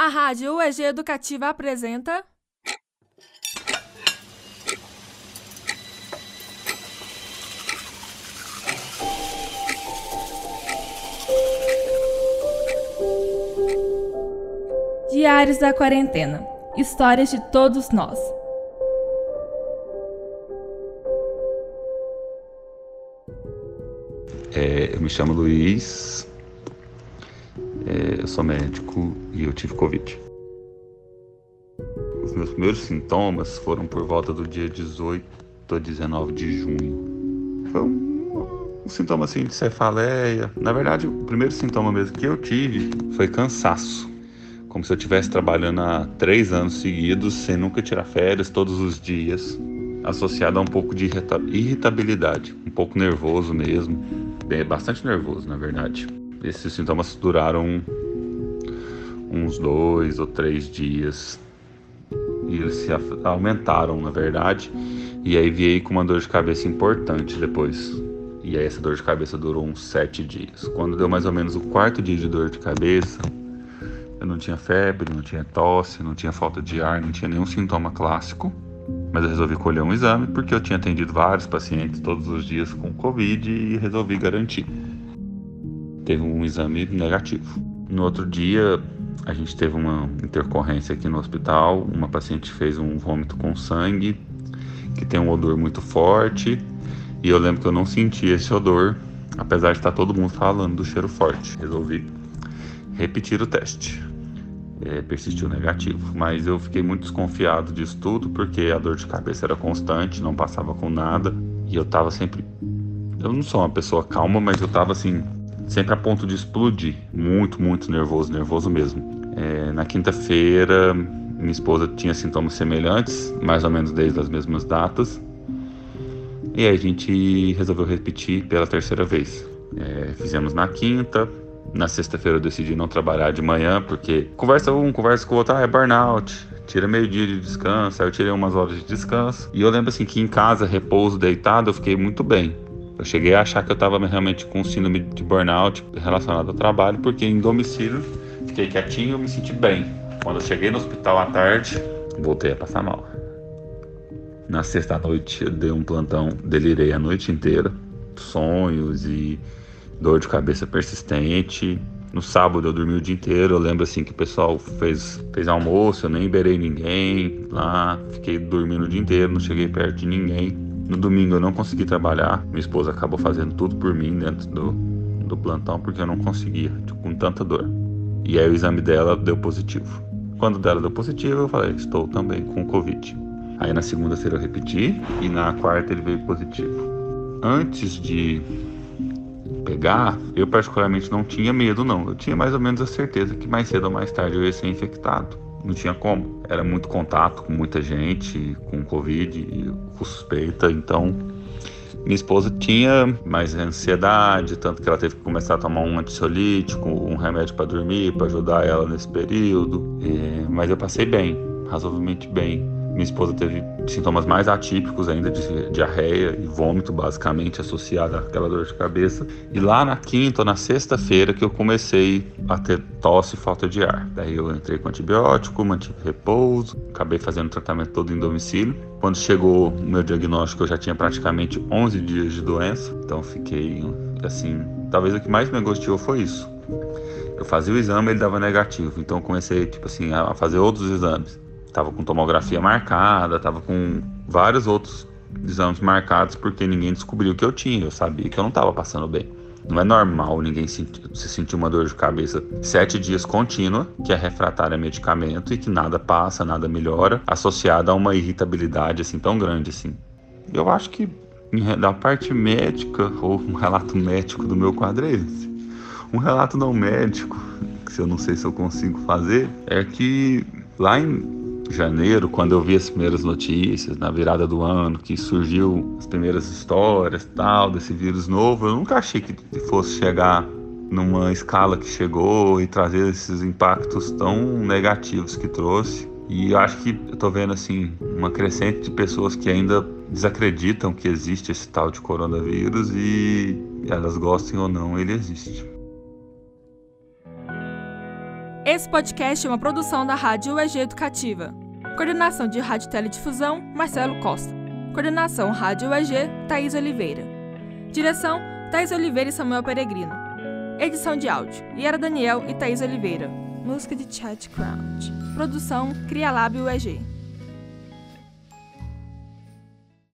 A Rádio UEG Educativa apresenta. Diários da Quarentena Histórias de todos nós. É, eu me chamo Luiz, eu sou médico e eu tive Covid. Os meus primeiros sintomas foram por volta do dia 18 a 19 de junho. Foi um, um sintoma assim de cefaleia. Na verdade, o primeiro sintoma mesmo que eu tive foi cansaço. Como se eu estivesse trabalhando há três anos seguidos, sem nunca tirar férias, todos os dias, associado a um pouco de irritabilidade, um pouco nervoso mesmo, bastante nervoso, na verdade. Esses sintomas duraram uns dois ou três dias e eles se aumentaram, na verdade. E aí veio com uma dor de cabeça importante depois. E aí essa dor de cabeça durou uns sete dias. Quando deu mais ou menos o quarto dia de dor de cabeça, eu não tinha febre, não tinha tosse, não tinha falta de ar, não tinha nenhum sintoma clássico. Mas eu resolvi colher um exame porque eu tinha atendido vários pacientes todos os dias com Covid e resolvi garantir teve um exame negativo. No outro dia, a gente teve uma intercorrência aqui no hospital. Uma paciente fez um vômito com sangue, que tem um odor muito forte. E eu lembro que eu não senti esse odor, apesar de estar todo mundo falando do cheiro forte. Resolvi repetir o teste. É, persistiu negativo, mas eu fiquei muito desconfiado disso tudo porque a dor de cabeça era constante, não passava com nada e eu tava sempre. Eu não sou uma pessoa calma, mas eu tava assim, sempre a ponto de explodir. Muito, muito nervoso, nervoso mesmo. É, na quinta-feira, minha esposa tinha sintomas semelhantes, mais ou menos desde as mesmas datas. E aí a gente resolveu repetir pela terceira vez. É, fizemos na quinta, na sexta-feira eu decidi não trabalhar de manhã, porque conversa um, conversa com o outro, ah, é burnout, tira meio dia de descanso, aí eu tirei umas horas de descanso. E eu lembro assim que em casa, repouso, deitado, eu fiquei muito bem. Eu cheguei a achar que eu estava realmente com síndrome de burnout relacionado ao trabalho, porque em domicílio fiquei quietinho e me senti bem. Quando eu cheguei no hospital à tarde, voltei a passar mal. Na sexta-noite eu dei um plantão, delirei a noite inteira, sonhos e dor de cabeça persistente. No sábado eu dormi o dia inteiro. Eu lembro assim que o pessoal fez, fez almoço, eu nem liberei ninguém lá, fiquei dormindo o dia inteiro, não cheguei perto de ninguém. No domingo eu não consegui trabalhar, minha esposa acabou fazendo tudo por mim dentro do, do plantão porque eu não conseguia, com tanta dor. E aí o exame dela deu positivo. Quando dela deu positivo, eu falei, estou também com Covid. Aí na segunda-feira eu repeti e na quarta ele veio positivo. Antes de pegar, eu particularmente não tinha medo não. Eu tinha mais ou menos a certeza que mais cedo ou mais tarde eu ia ser infectado não tinha como. Era muito contato com muita gente, com Covid, com suspeita, então minha esposa tinha mais ansiedade, tanto que ela teve que começar a tomar um antiolítico, um remédio para dormir, para ajudar ela nesse período. E, mas eu passei bem, razoavelmente bem. Minha esposa teve sintomas mais atípicos ainda de diarreia e vômito, basicamente associado àquela dor de cabeça. E lá na quinta ou na sexta-feira que eu comecei a ter tosse e falta de ar. Daí eu entrei com antibiótico, mantive repouso, acabei fazendo o tratamento todo em domicílio. Quando chegou o meu diagnóstico, eu já tinha praticamente 11 dias de doença, então fiquei assim. Talvez o que mais me angustiou foi isso. Eu fazia o exame, ele dava negativo, então comecei tipo assim a fazer outros exames. Tava com tomografia marcada, tava com vários outros exames marcados porque ninguém descobriu o que eu tinha. Eu sabia que eu não estava passando bem. Não é normal ninguém se sentir uma dor de cabeça sete dias contínua, que é refratária a medicamento e que nada passa, nada melhora, associada a uma irritabilidade assim tão grande assim. Eu acho que da parte médica, ou um relato médico do meu quadro é esse. Um relato não médico, que eu não sei se eu consigo fazer, é que lá em janeiro, quando eu vi as primeiras notícias, na virada do ano, que surgiu as primeiras histórias tal, desse vírus novo, eu nunca achei que fosse chegar numa escala que chegou e trazer esses impactos tão negativos que trouxe. E eu acho que eu tô vendo assim uma crescente de pessoas que ainda desacreditam que existe esse tal de coronavírus e elas gostem ou não, ele existe. Esse podcast é uma produção da Rádio UEG Educativa. Coordenação de Rádio Teledifusão, Marcelo Costa. Coordenação Rádio UEG, Thaís Oliveira. Direção, Thaís Oliveira e Samuel Peregrino. Edição de áudio, Yara Daniel e Thaís Oliveira. Música de Chat Crowd. Produção, Cria Lab UEG.